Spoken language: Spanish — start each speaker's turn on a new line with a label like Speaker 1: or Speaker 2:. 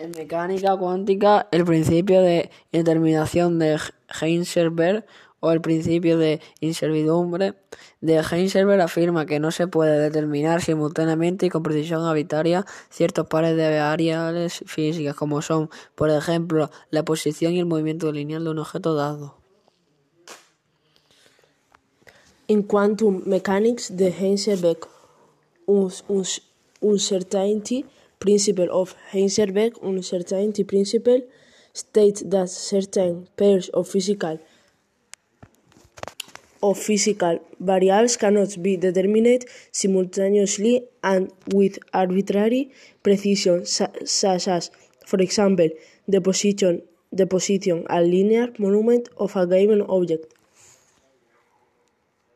Speaker 1: En mecánica cuántica, el principio de indeterminación de Heisenberg o el principio de incertidumbre de Heisenberg afirma que no se puede determinar simultáneamente y con precisión arbitraria ciertos pares de variables físicas, como son, por ejemplo, la posición y el movimiento lineal de un objeto dado.
Speaker 2: In quantum mechanics, the Heisenberg uncertainty principle of Heisenberg, uncertainty principle, states that certain pairs of physical of physical variables cannot be determined simultaneously and with arbitrary precision, such as, for example, the position, the position and linear movement of a given object.